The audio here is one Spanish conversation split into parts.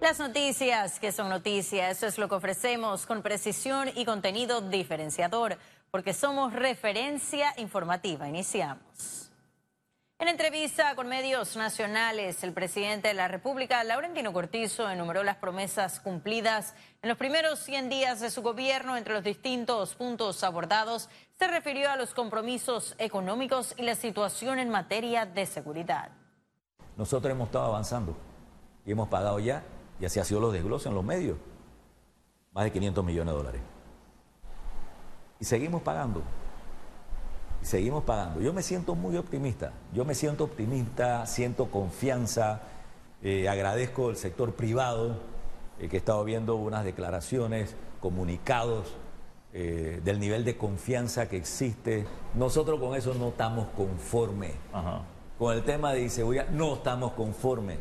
Las noticias que son noticias, eso es lo que ofrecemos con precisión y contenido diferenciador, porque somos referencia informativa. Iniciamos. En entrevista con medios nacionales, el presidente de la República, Laurentino Cortizo, enumeró las promesas cumplidas en los primeros 100 días de su gobierno. Entre los distintos puntos abordados, se refirió a los compromisos económicos y la situación en materia de seguridad. Nosotros hemos estado avanzando y hemos pagado ya y así ha sido los desgloses en los medios, más de 500 millones de dólares. Y seguimos pagando. Y seguimos pagando. Yo me siento muy optimista. Yo me siento optimista, siento confianza. Eh, agradezco al sector privado eh, que he estado viendo unas declaraciones, comunicados eh, del nivel de confianza que existe. Nosotros con eso no estamos conformes. Con el tema de inseguridad no estamos conformes.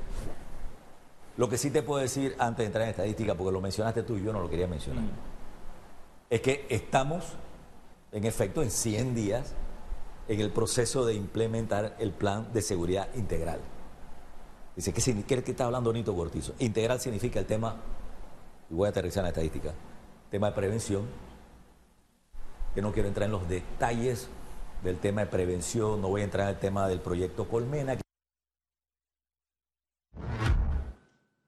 Lo que sí te puedo decir antes de entrar en estadística, porque lo mencionaste tú y yo no lo quería mencionar, mm. es que estamos, en efecto, en 100 días en el proceso de implementar el plan de seguridad integral. Dice, ¿qué, qué, qué está hablando Nito Cortizo? Integral significa el tema, y voy a aterrizar en la estadística, tema de prevención, que no quiero entrar en los detalles del tema de prevención, no voy a entrar en el tema del proyecto Colmena.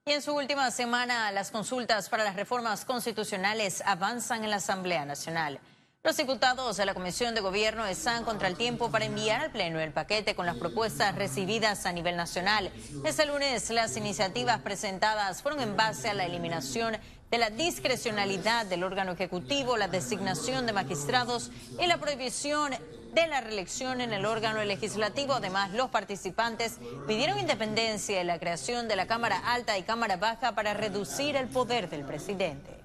Y en su última semana, las consultas para las reformas constitucionales avanzan en la Asamblea Nacional. Los diputados de la Comisión de Gobierno están contra el tiempo para enviar al Pleno el paquete con las propuestas recibidas a nivel nacional. Este lunes las iniciativas presentadas fueron en base a la eliminación de la discrecionalidad del órgano ejecutivo, la designación de magistrados y la prohibición de la reelección en el órgano legislativo. Además, los participantes pidieron independencia y la creación de la Cámara Alta y Cámara Baja para reducir el poder del presidente.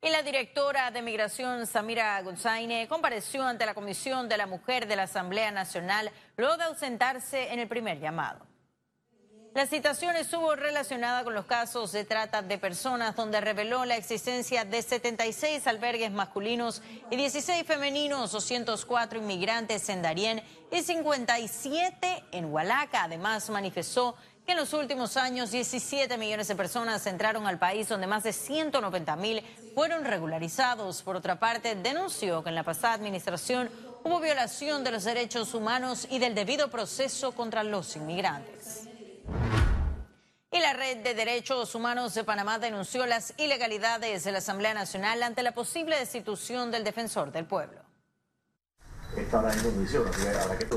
Y la directora de Migración, Samira Gonzaine, compareció ante la Comisión de la Mujer de la Asamblea Nacional luego de ausentarse en el primer llamado. La citación estuvo relacionada con los casos de trata de personas, donde reveló la existencia de 76 albergues masculinos y 16 femeninos, 204 inmigrantes en Darién y 57 en Hualaca. Además, manifestó que en los últimos años 17 millones de personas entraron al país, donde más de 190 mil fueron regularizados. Por otra parte, denunció que en la pasada administración hubo violación de los derechos humanos y del debido proceso contra los inmigrantes. Y la Red de Derechos Humanos de Panamá denunció las ilegalidades de la Asamblea Nacional ante la posible destitución del defensor del pueblo.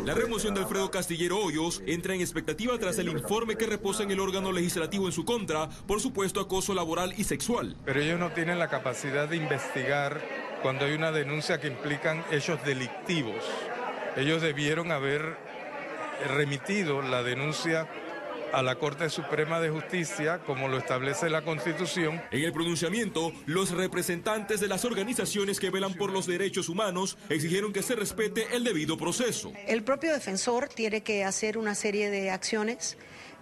La remoción de Alfredo Castillero Hoyos entra en expectativa tras el informe que reposa en el órgano legislativo en su contra por supuesto acoso laboral y sexual. Pero ellos no tienen la capacidad de investigar cuando hay una denuncia que implican hechos delictivos. Ellos debieron haber remitido la denuncia a la Corte Suprema de Justicia, como lo establece la Constitución. En el pronunciamiento, los representantes de las organizaciones que velan por los derechos humanos exigieron que se respete el debido proceso. El propio defensor tiene que hacer una serie de acciones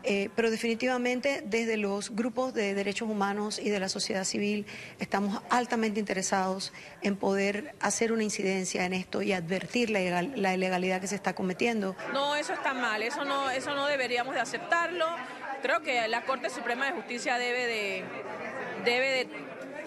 eh, pero definitivamente desde los grupos de derechos humanos y de la sociedad civil estamos altamente interesados en poder hacer una incidencia en esto y advertir la, ilegalidad que se está cometiendo. No, eso está mal, eso no, eso no deberíamos de aceptarlo. Creo que la Corte Suprema de Justicia debe de, debe de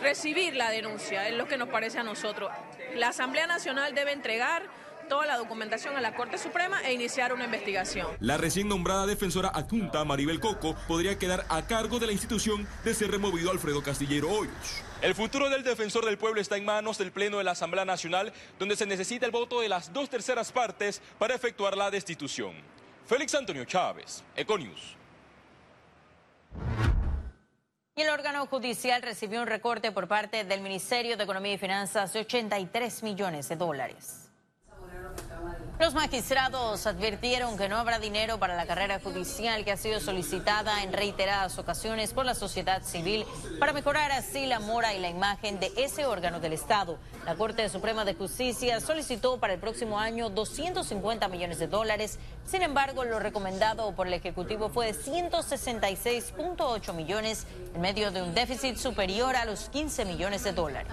recibir la denuncia, es lo que nos parece a nosotros. La Asamblea Nacional debe entregar toda la documentación a la Corte Suprema e iniciar una investigación. La recién nombrada defensora adjunta Maribel Coco podría quedar a cargo de la institución de ser removido Alfredo Castillero Hoyos. El futuro del defensor del pueblo está en manos del Pleno de la Asamblea Nacional, donde se necesita el voto de las dos terceras partes para efectuar la destitución. Félix Antonio Chávez, Econius. Y el órgano judicial recibió un recorte por parte del Ministerio de Economía y Finanzas de 83 millones de dólares. Los magistrados advirtieron que no habrá dinero para la carrera judicial que ha sido solicitada en reiteradas ocasiones por la sociedad civil para mejorar así la mora y la imagen de ese órgano del Estado. La Corte Suprema de Justicia solicitó para el próximo año 250 millones de dólares. Sin embargo, lo recomendado por el Ejecutivo fue de 166.8 millones en medio de un déficit superior a los 15 millones de dólares.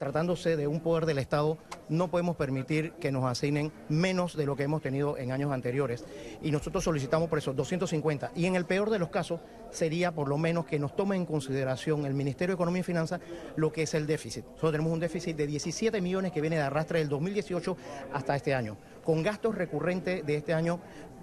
Tratándose de un poder del Estado, no podemos permitir que nos asignen menos de lo que hemos tenido en años anteriores. Y nosotros solicitamos por eso 250. Y en el peor de los casos sería por lo menos que nos tome en consideración el Ministerio de Economía y Finanzas lo que es el déficit. Nosotros tenemos un déficit de 17 millones que viene de arrastre del 2018 hasta este año. Con gastos recurrentes de este año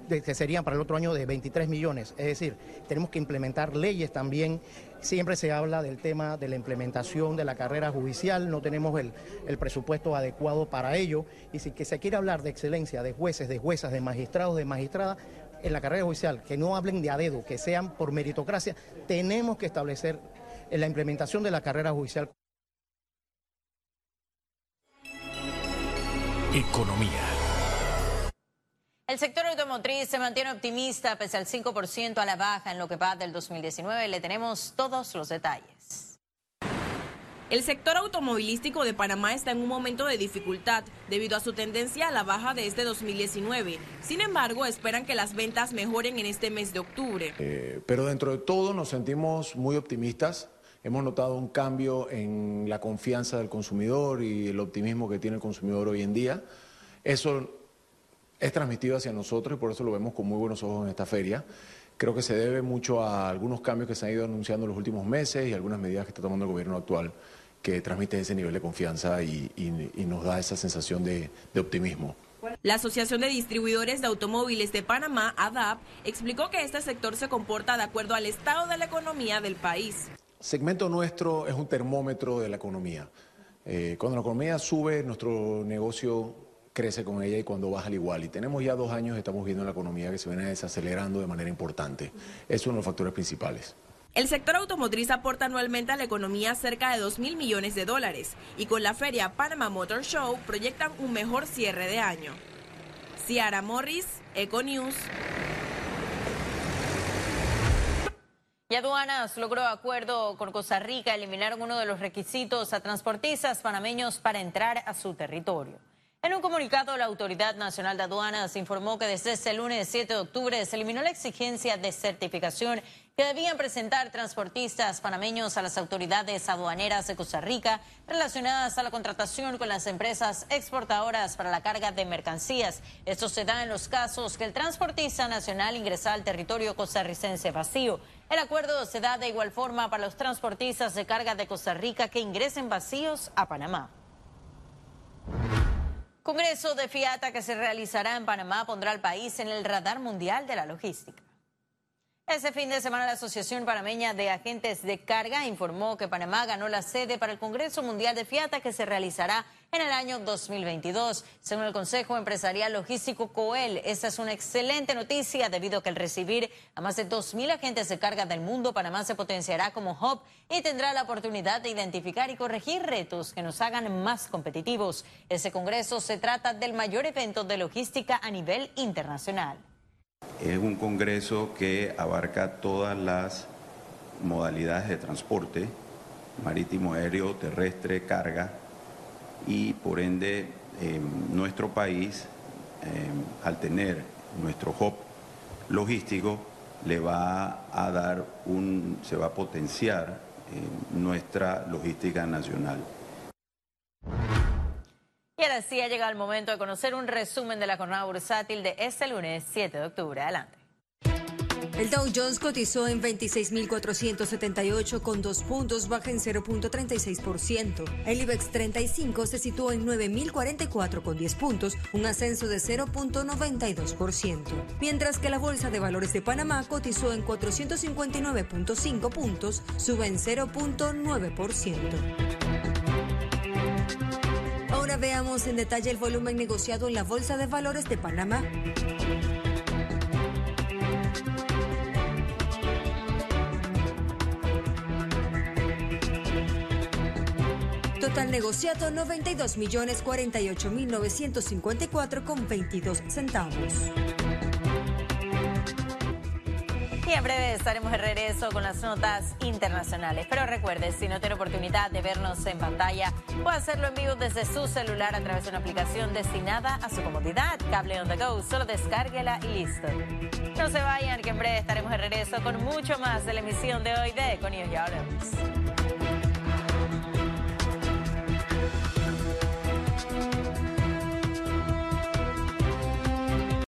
que serían para el otro año de 23 millones. Es decir, tenemos que implementar leyes también. Siempre se habla del tema de la implementación de la carrera judicial, no tenemos el, presupuesto adecuado para ello. Y si que se quiere hablar de excelencia de jueces, de juezas, de magistrados, de magistradas, en la carrera judicial, que no hablen de a dedo, que sean por meritocracia, tenemos que establecer la implementación de la carrera judicial. Economía. El sector automotriz se mantiene optimista pese al 5% a la baja en lo que va del 2019. Le tenemos todos los detalles. El sector automovilístico de Panamá está en un momento de dificultad debido a su tendencia a la baja de este 2019. Sin embargo, esperan que las ventas mejoren en este mes de octubre. Eh, pero dentro de todo nos sentimos muy optimistas. Hemos notado un cambio en la confianza del consumidor y el optimismo que tiene el consumidor hoy en día. Eso es transmitido hacia nosotros y por eso lo vemos con muy buenos ojos en esta feria. Creo que se debe mucho a algunos cambios que se han ido anunciando en los últimos meses y algunas medidas que está tomando el gobierno actual que transmite ese nivel de confianza y, nos da esa sensación de, de optimismo. La Asociación de Distribuidores de Automóviles de Panamá, ADAP, explicó que este sector se comporta de acuerdo al estado de la economía del país. Segmento nuestro es un termómetro de la economía. Eh, cuando la economía sube, nuestro negocio crece con ella y cuando baja al igual. Y tenemos ya dos años, estamos viendo la economía que se viene desacelerando de manera importante. Es uno de los factores principales. El sector automotriz aporta anualmente a la economía cerca de 2 mil millones de dólares y con la feria Panama Motor Show proyectan un mejor cierre de año. Ciara Morris, Econews. Y aduanas logró acuerdo con Costa Rica, eliminaron uno de los requisitos a transportistas panameños para entrar a su territorio. En un comunicado, la Autoridad Nacional de Aduanas informó que desde este lunes 7 de octubre se eliminó la exigencia de certificación que debían presentar transportistas panameños a las autoridades aduaneras de Costa Rica relacionadas a la contratación con las empresas exportadoras para la carga de mercancías. Esto se da en los casos que el transportista nacional ingresa al territorio costarricense vacío. El acuerdo se da de igual forma para los transportistas de carga de Costa Rica que ingresen vacíos a Panamá. Congreso de FIATA que se realizará en Panamá pondrá al país en el radar mundial de la logística. Ese fin de semana la Asociación Panameña de Agentes de Carga informó que Panamá ganó la sede para el Congreso Mundial de Fiata que se realizará en el año 2022. Según el Consejo Empresarial Logístico COEL, esta es una excelente noticia debido a que al recibir a más de 2.000 agentes de carga del mundo, Panamá se potenciará como hub y tendrá la oportunidad de identificar y corregir retos que nos hagan más competitivos. Ese Congreso se trata del mayor evento de logística a nivel internacional. Es un congreso que abarca todas las modalidades de transporte, marítimo, aéreo, terrestre, carga, y por ende em, nuestro país, em, al tener nuestro hub logístico, le va a dar un, se va a potenciar nuestra logística nacional. Y ahora sí ha llegado el momento de conocer un resumen de la jornada bursátil de este lunes 7 de octubre. Adelante. El Dow Jones cotizó en 26.478 con dos puntos, baja en 0.36%. El IBEX 35 se situó en 9.044 con 10 puntos, un ascenso de 0.92%. Mientras que la Bolsa de Valores de Panamá cotizó en 459.5 puntos, sube en 0.9% veamos en detalle el volumen negociado en la Bolsa de Valores de Panamá. Total negociado 92 millones 48 mil 954 con 22 centavos. Y en breve estaremos de regreso con las notas internacionales. Pero recuerde, si no tiene oportunidad de vernos en pantalla, puede hacerlo en vivo desde su celular a través de una aplicación destinada a su comodidad. Cable on the go, solo descárguela y listo. No se vayan, que en breve estaremos de regreso con mucho más de la emisión de hoy de. Ya hablamos.